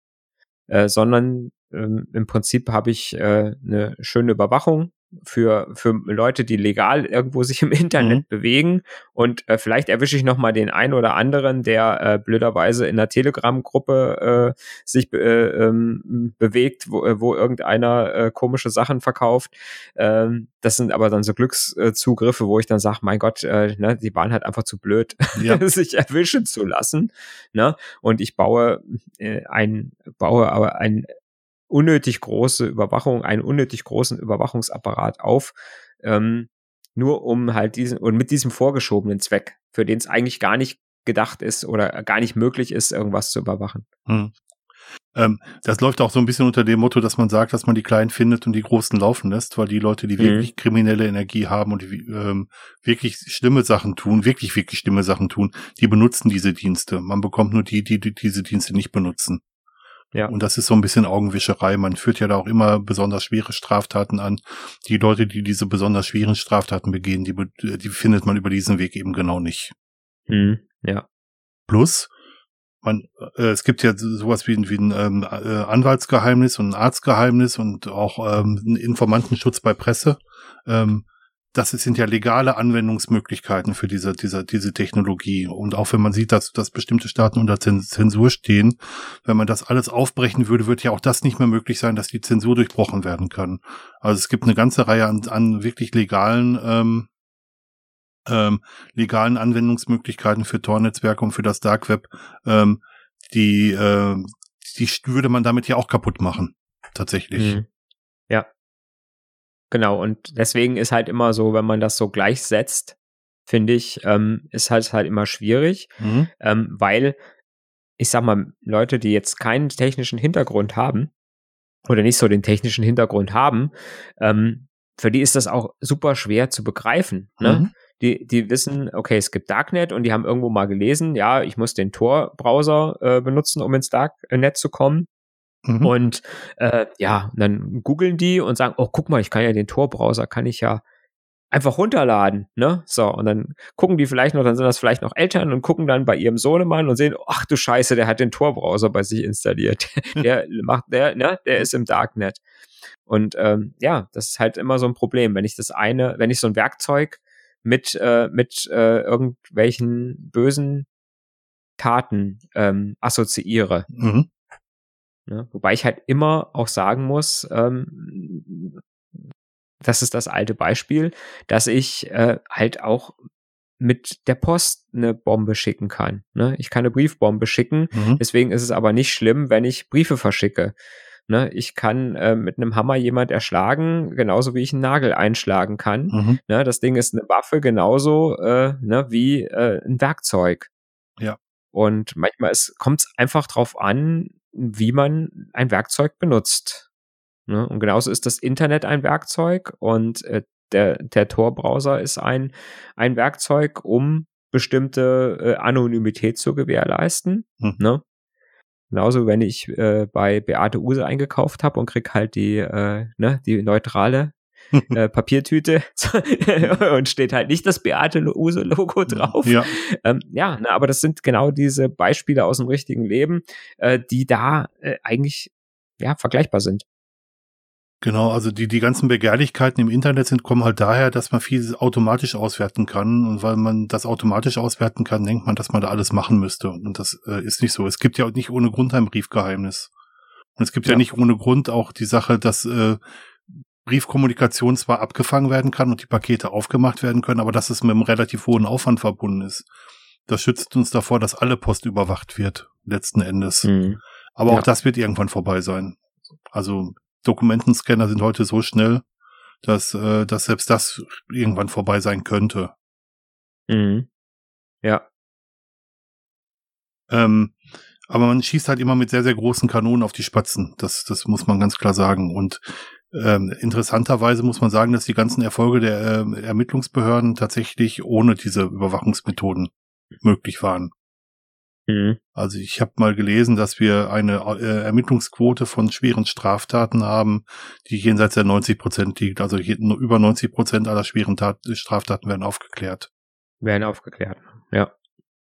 äh, sondern ähm, im Prinzip habe ich äh, eine schöne Überwachung für, für Leute, die legal irgendwo sich im Internet mhm. bewegen. Und äh, vielleicht erwische ich noch mal den einen oder anderen, der äh, blöderweise in der Telegram-Gruppe äh, sich äh, ähm, bewegt, wo, äh, wo irgendeiner äh, komische Sachen verkauft. Ähm, das sind aber dann so Glückszugriffe, wo ich dann sage, mein Gott, äh, ne, die waren halt einfach zu blöd, [LAUGHS] ja. sich erwischen zu lassen. Ne? Und ich baue äh, ein, baue aber ein unnötig große Überwachung, einen unnötig großen Überwachungsapparat auf, ähm, nur um halt diesen und mit diesem vorgeschobenen Zweck, für den es eigentlich gar nicht gedacht ist oder gar nicht möglich ist, irgendwas zu überwachen. Hm. Ähm, das läuft auch so ein bisschen unter dem Motto, dass man sagt, dass man die Kleinen findet und die Großen laufen lässt, weil die Leute, die mhm. wirklich kriminelle Energie haben und die ähm, wirklich schlimme Sachen tun, wirklich, wirklich schlimme Sachen tun, die benutzen diese Dienste. Man bekommt nur die, die, die diese Dienste nicht benutzen. Ja. Und das ist so ein bisschen Augenwischerei. Man führt ja da auch immer besonders schwere Straftaten an. Die Leute, die diese besonders schweren Straftaten begehen, die, die findet man über diesen Weg eben genau nicht. Mhm. Ja. Plus, man, äh, es gibt ja sowas wie, wie ein ähm, äh, Anwaltsgeheimnis und ein Arztgeheimnis und auch ähm, einen Informantenschutz bei Presse. Ähm, das sind ja legale Anwendungsmöglichkeiten für diese, diese, diese Technologie. Und auch wenn man sieht, dass, dass bestimmte Staaten unter Zensur stehen, wenn man das alles aufbrechen würde, wird ja auch das nicht mehr möglich sein, dass die Zensur durchbrochen werden kann. Also es gibt eine ganze Reihe an, an wirklich legalen, ähm, ähm, legalen Anwendungsmöglichkeiten für Tor-Netzwerke und für das Dark Web, ähm, die, äh, die würde man damit ja auch kaputt machen. Tatsächlich. Mhm. Genau, und deswegen ist halt immer so, wenn man das so gleichsetzt, finde ich, ähm, ist halt halt immer schwierig, mhm. ähm, weil ich sag mal, Leute, die jetzt keinen technischen Hintergrund haben oder nicht so den technischen Hintergrund haben, ähm, für die ist das auch super schwer zu begreifen. Ne? Mhm. Die, die wissen, okay, es gibt Darknet und die haben irgendwo mal gelesen, ja, ich muss den Tor-Browser äh, benutzen, um ins Darknet zu kommen. Mhm. Und äh, ja, dann googeln die und sagen, oh, guck mal, ich kann ja den Tor-Browser, kann ich ja einfach runterladen, ne? So, und dann gucken die vielleicht noch, dann sind das vielleicht noch Eltern und gucken dann bei ihrem Sohnemann und sehen, ach du Scheiße, der hat den Tor-Browser bei sich installiert. [LAUGHS] der macht, der, ne, der ist im Darknet. Und ähm, ja, das ist halt immer so ein Problem, wenn ich das eine, wenn ich so ein Werkzeug mit, äh, mit äh, irgendwelchen bösen Taten ähm, assoziiere. Mhm. Ne? Wobei ich halt immer auch sagen muss, ähm, das ist das alte Beispiel, dass ich äh, halt auch mit der Post eine Bombe schicken kann. Ne? Ich kann eine Briefbombe schicken, mhm. deswegen ist es aber nicht schlimm, wenn ich Briefe verschicke. Ne? Ich kann äh, mit einem Hammer jemand erschlagen, genauso wie ich einen Nagel einschlagen kann. Mhm. Ne? Das Ding ist eine Waffe genauso äh, ne, wie äh, ein Werkzeug. Ja. Und manchmal kommt es einfach drauf an, wie man ein Werkzeug benutzt. Ne? Und genauso ist das Internet ein Werkzeug und äh, der, der Tor-Browser ist ein, ein Werkzeug, um bestimmte äh, Anonymität zu gewährleisten. Hm. Ne? Genauso, wenn ich äh, bei Beate Use eingekauft habe und krieg halt die, äh, ne, die neutrale [LAUGHS] äh, Papiertüte [LAUGHS] und steht halt nicht das Beate Use Logo drauf. Ja, ähm, ja na, aber das sind genau diese Beispiele aus dem richtigen Leben, äh, die da äh, eigentlich ja vergleichbar sind. Genau, also die, die ganzen Begehrlichkeiten im Internet sind, kommen halt daher, dass man viel automatisch auswerten kann. Und weil man das automatisch auswerten kann, denkt man, dass man da alles machen müsste. Und das äh, ist nicht so. Es gibt ja auch nicht ohne Grund ein Briefgeheimnis. Und es gibt ja, ja nicht ohne Grund auch die Sache, dass äh, Briefkommunikation zwar abgefangen werden kann und die Pakete aufgemacht werden können, aber dass es mit einem relativ hohen Aufwand verbunden ist. Das schützt uns davor, dass alle Post überwacht wird, letzten Endes. Mhm. Aber ja. auch das wird irgendwann vorbei sein. Also Dokumentenscanner sind heute so schnell, dass, äh, dass selbst das irgendwann vorbei sein könnte. Mhm. Ja. Ähm, aber man schießt halt immer mit sehr, sehr großen Kanonen auf die Spatzen. Das, das muss man ganz klar sagen. Und ähm, interessanterweise muss man sagen, dass die ganzen Erfolge der äh, Ermittlungsbehörden tatsächlich ohne diese Überwachungsmethoden möglich waren. Mhm. Also ich habe mal gelesen, dass wir eine äh, Ermittlungsquote von schweren Straftaten haben, die jenseits der 90 Prozent liegt. Also über 90 Prozent aller schweren Tat Straftaten werden aufgeklärt. Werden aufgeklärt.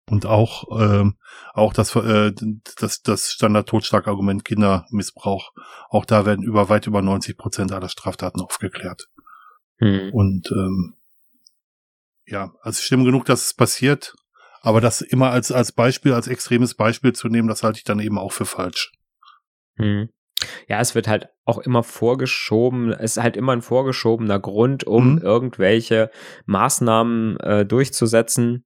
Und auch, ähm, auch das, äh, das, das Standard-Totschlag-Argument Kindermissbrauch, auch da werden über weit über 90 Prozent aller Straftaten aufgeklärt. Hm. Und ähm, ja, also schlimm genug, dass es passiert, aber das immer als, als Beispiel, als extremes Beispiel zu nehmen, das halte ich dann eben auch für falsch. Hm. Ja, es wird halt auch immer vorgeschoben, es ist halt immer ein vorgeschobener Grund, um mhm. irgendwelche Maßnahmen äh, durchzusetzen,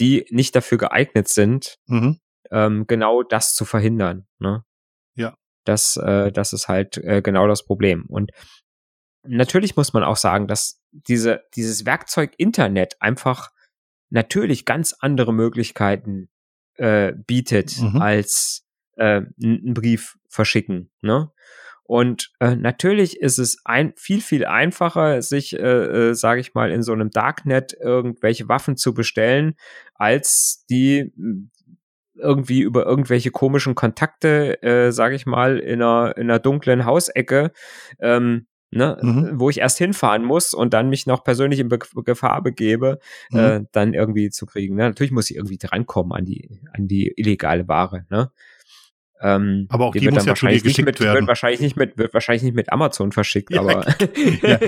die nicht dafür geeignet sind, mhm. ähm, genau das zu verhindern. Ne? Ja. Das, äh, das ist halt äh, genau das Problem. Und natürlich muss man auch sagen, dass diese, dieses Werkzeug Internet einfach natürlich ganz andere Möglichkeiten äh, bietet mhm. als äh, einen Brief verschicken. Ne? Und äh, natürlich ist es ein, viel, viel einfacher, sich, äh, äh, sage ich mal, in so einem Darknet irgendwelche Waffen zu bestellen, als die hm, irgendwie über irgendwelche komischen Kontakte, äh, sage ich mal, in einer, in einer dunklen Hausecke, ähm, ne, mhm. wo ich erst hinfahren muss und dann mich noch persönlich in Be Gefahr begebe, mhm. äh, dann irgendwie zu kriegen. Ne? Natürlich muss ich irgendwie drankommen an die, an die illegale Ware. Ne? Ähm, aber auch die, muss ja zu dir geschickt mit, werden. Wird wahrscheinlich nicht mit, wird wahrscheinlich nicht mit Amazon verschickt, ja, aber. [LAUGHS] ja,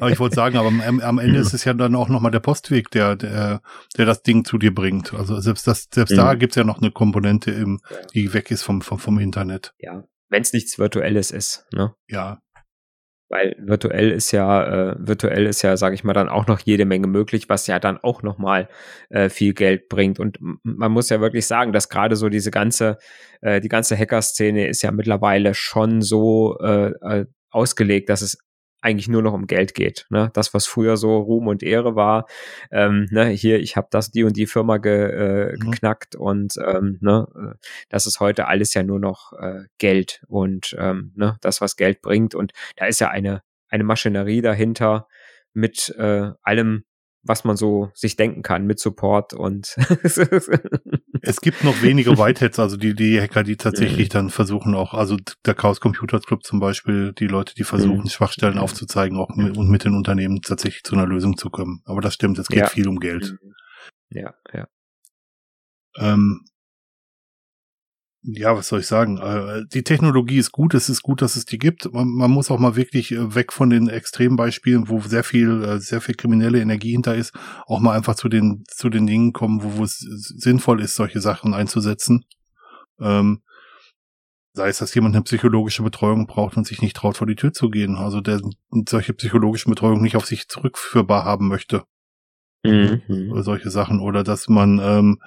aber ich wollte sagen, aber am, am Ende ist es ja dann auch nochmal der Postweg, der, der, der das Ding zu dir bringt. Also selbst das, selbst mhm. da gibt's ja noch eine Komponente im, die weg ist vom, vom, vom Internet. Ja. Wenn es nichts Virtuelles ist, ne? Ja, weil virtuell ist ja, äh, virtuell ist ja, sage ich mal, dann auch noch jede Menge möglich, was ja dann auch noch mal äh, viel Geld bringt. Und man muss ja wirklich sagen, dass gerade so diese ganze, äh, die ganze Hacker-Szene ist ja mittlerweile schon so äh, äh ausgelegt, dass es eigentlich nur noch um Geld geht. Ne? Das, was früher so Ruhm und Ehre war, ähm, ne, hier, ich habe das, die und die Firma ge, äh, mhm. geknackt und ähm, ne, äh, das ist heute alles ja nur noch äh, Geld und ähm, ne, das, was Geld bringt. Und da ist ja eine, eine Maschinerie dahinter mit äh, allem, was man so sich denken kann mit Support und [LAUGHS] es gibt noch wenige [LAUGHS] Whiteheads, also die, die Hacker, die tatsächlich mhm. dann versuchen auch, also der Chaos Computers Club zum Beispiel, die Leute, die versuchen, mhm. Schwachstellen aufzuzeigen, auch mit, und mit den Unternehmen tatsächlich zu einer Lösung zu kommen. Aber das stimmt, es geht ja. viel um Geld. Mhm. Ja, ja. Ähm, ja, was soll ich sagen? Äh, die Technologie ist gut, es ist gut, dass es die gibt. Man, man muss auch mal wirklich äh, weg von den Extrembeispielen, wo sehr viel, äh, sehr viel kriminelle Energie hinter ist, auch mal einfach zu den, zu den Dingen kommen, wo, wo es sinnvoll ist, solche Sachen einzusetzen. Ähm, sei es, dass jemand eine psychologische Betreuung braucht und sich nicht traut, vor die Tür zu gehen. Also der solche psychologische Betreuung nicht auf sich zurückführbar haben möchte. Mhm. Solche Sachen. Oder dass man ähm,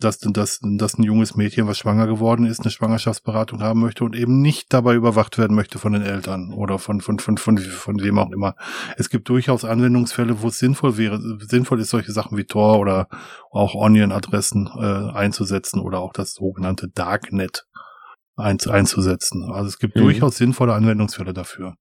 dass, dass, dass ein junges Mädchen, was schwanger geworden ist, eine Schwangerschaftsberatung haben möchte und eben nicht dabei überwacht werden möchte von den Eltern oder von, von, von, von, von wem auch immer. Es gibt durchaus Anwendungsfälle, wo es sinnvoll wäre, sinnvoll ist, solche Sachen wie Tor oder auch Onion-Adressen äh, einzusetzen oder auch das sogenannte Darknet ein, einzusetzen. Also es gibt mhm. durchaus sinnvolle Anwendungsfälle dafür.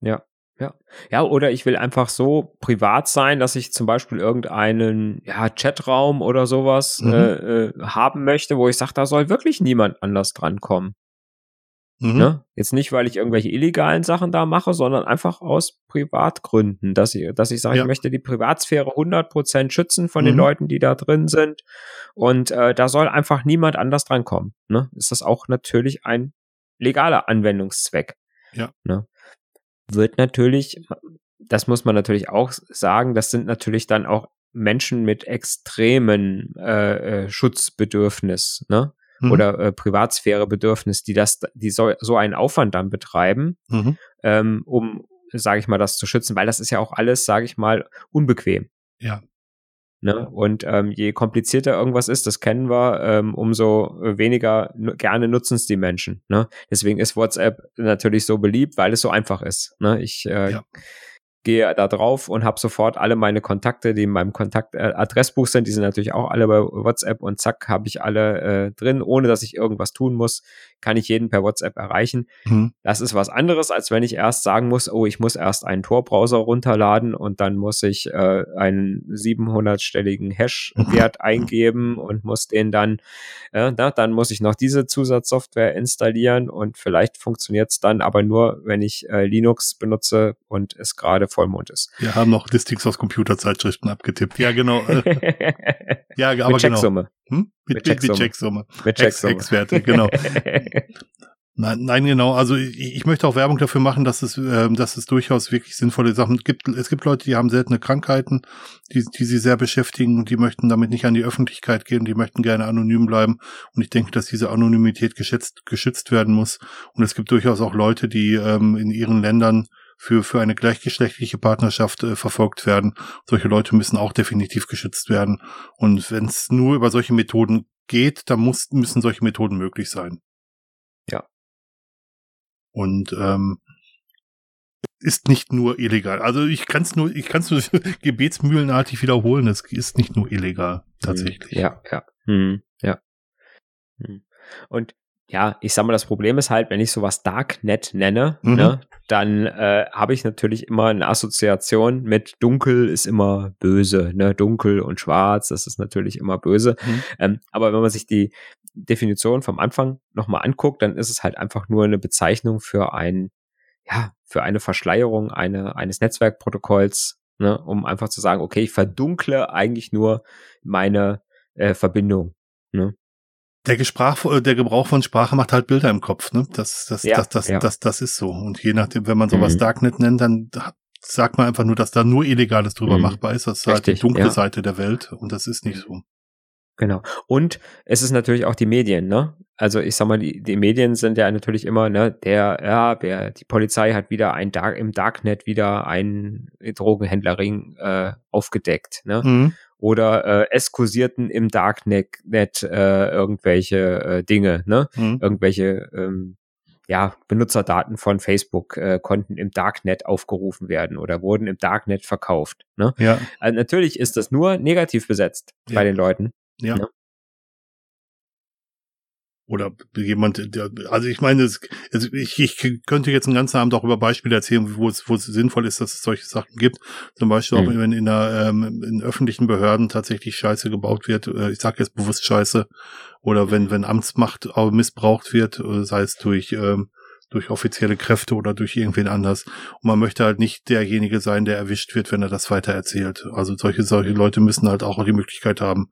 Ja. Ja. Ja, oder ich will einfach so privat sein, dass ich zum Beispiel irgendeinen ja, Chatraum oder sowas mhm. äh, äh, haben möchte, wo ich sage, da soll wirklich niemand anders drankommen. Mhm. Ne? Jetzt nicht, weil ich irgendwelche illegalen Sachen da mache, sondern einfach aus Privatgründen, dass ich, dass ich sage, ja. ich möchte die Privatsphäre 100% schützen von mhm. den Leuten, die da drin sind. Und äh, da soll einfach niemand anders drankommen. Ne? Ist das auch natürlich ein legaler Anwendungszweck. Ja. Ne? Wird natürlich, das muss man natürlich auch sagen, das sind natürlich dann auch Menschen mit extremen äh, äh, Schutzbedürfnis, ne? Mhm. Oder äh, Privatsphärebedürfnis, die das, die so, so einen Aufwand dann betreiben, mhm. ähm, um, sage ich mal, das zu schützen, weil das ist ja auch alles, sage ich mal, unbequem. Ja. Ne? Und ähm, je komplizierter irgendwas ist, das kennen wir, ähm, umso weniger gerne nutzen es die Menschen. Ne? Deswegen ist WhatsApp natürlich so beliebt, weil es so einfach ist. Ne? Ich äh, ja gehe da drauf und habe sofort alle meine Kontakte, die in meinem Kontaktadressbuch äh, sind, die sind natürlich auch alle bei WhatsApp und zack, habe ich alle äh, drin, ohne dass ich irgendwas tun muss, kann ich jeden per WhatsApp erreichen. Mhm. Das ist was anderes, als wenn ich erst sagen muss, oh, ich muss erst einen Tor-Browser runterladen und dann muss ich äh, einen 700-stelligen Hash-Wert [LAUGHS] eingeben und muss den dann, äh, na, dann muss ich noch diese Zusatzsoftware installieren und vielleicht funktioniert es dann aber nur, wenn ich äh, Linux benutze und es gerade Vollmond ist. Wir haben noch Listings aus Computerzeitschriften abgetippt. Ja, genau. [LAUGHS] ja, aber Mit Checksumme. Genau. Hm? Mit, mit Checksumme. Mit Checksumme. Mit Checksumme. Ex Werte, genau. [LAUGHS] Nein, nein, genau. Also ich, ich, möchte auch Werbung dafür machen, dass es, äh, dass es durchaus wirklich sinnvolle Sachen gibt. Es gibt Leute, die haben seltene Krankheiten, die, die sie sehr beschäftigen und die möchten damit nicht an die Öffentlichkeit gehen, die möchten gerne anonym bleiben. Und ich denke, dass diese Anonymität geschätzt, geschützt werden muss. Und es gibt durchaus auch Leute, die ähm, in ihren Ländern für, für eine gleichgeschlechtliche Partnerschaft äh, verfolgt werden. Solche Leute müssen auch definitiv geschützt werden. Und wenn es nur über solche Methoden geht, dann muss, müssen solche Methoden möglich sein. Ja. Und ähm, ist nicht nur illegal. Also ich kann es nur, ich kann es nur [LAUGHS] gebetsmühlenartig wiederholen. Es ist nicht nur illegal, tatsächlich. Ja, ja, hm, ja. Hm. Und ja, ich sag mal, das Problem ist halt, wenn ich sowas Darknet nenne, mhm. ne, dann äh, habe ich natürlich immer eine Assoziation mit dunkel ist immer böse, ne, dunkel und schwarz, das ist natürlich immer böse. Mhm. Ähm, aber wenn man sich die Definition vom Anfang nochmal anguckt, dann ist es halt einfach nur eine Bezeichnung für ein, ja, für eine Verschleierung eine, eines Netzwerkprotokolls, ne, um einfach zu sagen, okay, ich verdunkle eigentlich nur meine äh, Verbindung. Ne? Der, Gesprach, äh, der Gebrauch von Sprache macht halt Bilder im Kopf, ne? Das, das, ja, das, das, ja. das, das ist so. Und je nachdem, wenn man sowas mhm. Darknet nennt, dann sagt man einfach nur, dass da nur Illegales drüber mhm. machbar ist. Das ist Richtig, halt die dunkle ja. Seite der Welt und das ist nicht so. Genau. Und es ist natürlich auch die Medien, ne? Also ich sag mal, die, die Medien sind ja natürlich immer, ne, der, ja, der, die Polizei hat wieder ein Dark, im Darknet wieder einen Drogenhändlerring äh, aufgedeckt, ne? Mhm oder äh, es kursierten im Darknet äh, irgendwelche äh, Dinge, ne? Mhm. Irgendwelche ähm, ja, Benutzerdaten von Facebook äh, konnten im Darknet aufgerufen werden oder wurden im Darknet verkauft. Ne? Ja. Also natürlich ist das nur negativ besetzt ja. bei den Leuten. Ja. Ne? Oder jemand, der, also ich meine, es, ich, ich könnte jetzt einen ganzen Abend auch über Beispiele erzählen, wo es, wo es sinnvoll ist, dass es solche Sachen gibt. Zum Beispiel mhm. auch, wenn in der, ähm, in öffentlichen Behörden tatsächlich Scheiße gebaut wird, äh, ich sage jetzt bewusst Scheiße, oder wenn, wenn Amtsmacht auch missbraucht wird, äh, sei es durch, ähm, durch offizielle Kräfte oder durch irgendwen anders. Und man möchte halt nicht derjenige sein, der erwischt wird, wenn er das weiter erzählt. Also solche, solche Leute müssen halt auch die Möglichkeit haben,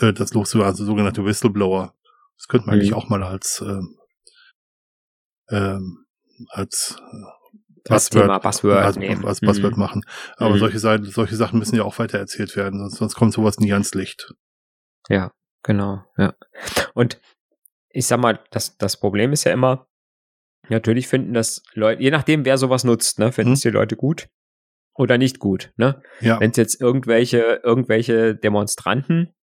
äh, das loszuwerden, also sogenannte Whistleblower. Das könnte man mhm. eigentlich auch mal als ähm, ähm, als äh, Buzzword, Buzzword, als, als Buzzword mhm. machen. Aber mhm. solche, Seiten, solche Sachen müssen ja auch weiter erzählt werden, sonst, sonst kommt sowas nie ans Licht. Ja, genau, ja. Und ich sag mal, das, das Problem ist ja immer, natürlich finden das Leute, je nachdem, wer sowas nutzt, ne, finden es mhm. die Leute gut oder nicht gut, ne? Ja. Wenn es jetzt irgendwelche, irgendwelche Demonstranten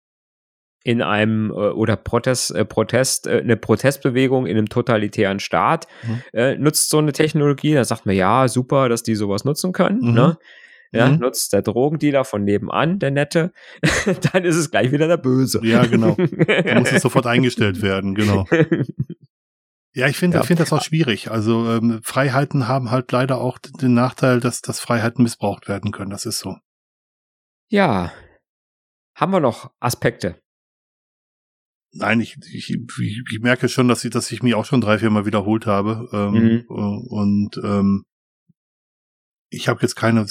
in einem äh, oder Protest, äh, Protest, äh, eine Protestbewegung in einem totalitären Staat mhm. äh, nutzt so eine Technologie, da sagt man, ja, super, dass die sowas nutzen können, mhm. ne? Ja, mhm. nutzt der Drogendealer von nebenan, der Nette, [LAUGHS] dann ist es gleich wieder der Böse. Ja, genau. [LAUGHS] Da muss es sofort eingestellt werden, genau. Ja, ich finde, ja. ich finde das auch schwierig. Also ähm, Freiheiten haben halt leider auch den Nachteil, dass, dass Freiheiten missbraucht werden können. Das ist so. Ja. Haben wir noch Aspekte? Nein, ich, ich, ich merke schon, dass ich, dass ich mich auch schon drei, vier Mal wiederholt habe. Ähm, mhm. Und ähm, ich habe jetzt keine,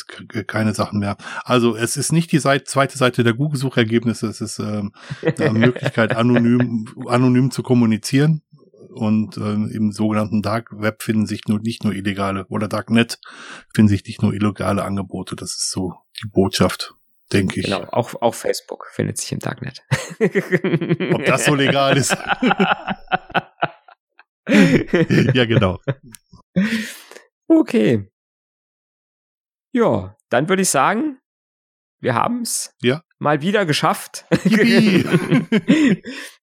keine Sachen mehr. Also es ist nicht die Seite, zweite Seite der Google-Suchergebnisse, es ist ähm, eine [LAUGHS] Möglichkeit, anonym, anonym zu kommunizieren. Und ähm, im sogenannten Dark Web finden sich nur nicht nur illegale oder Darknet finden sich nicht nur illegale Angebote. Das ist so die Botschaft denke ich. Genau, auch, auch Facebook findet sich im Darknet. [LAUGHS] Ob das so legal ist? [LAUGHS] ja, genau. Okay. Ja, dann würde ich sagen, wir haben's. Ja. Mal wieder geschafft. [LAUGHS]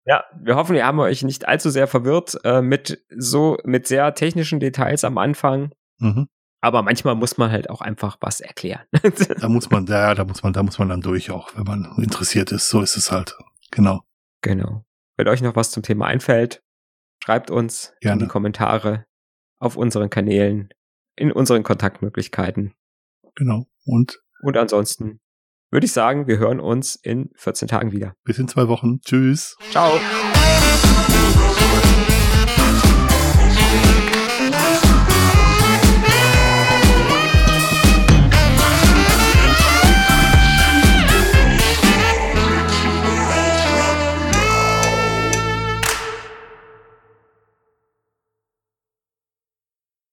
Ja, wir hoffen, wir haben euch nicht allzu sehr verwirrt äh, mit so mit sehr technischen Details am Anfang. mhm. Aber manchmal muss man halt auch einfach was erklären. [LAUGHS] Da muss man, ja, da muss man, da muss man dann durch auch, wenn man interessiert ist. So ist es halt. Genau. genau. Wenn euch noch was zum Thema einfällt, schreibt uns in Gerne. die Kommentare auf unseren Kanälen, in unseren Kontaktmöglichkeiten. Genau. Und Und ansonsten würde ich sagen, wir hören uns in 14 Tagen wieder. bis in zwei Wochen. Tschüss. Ciao.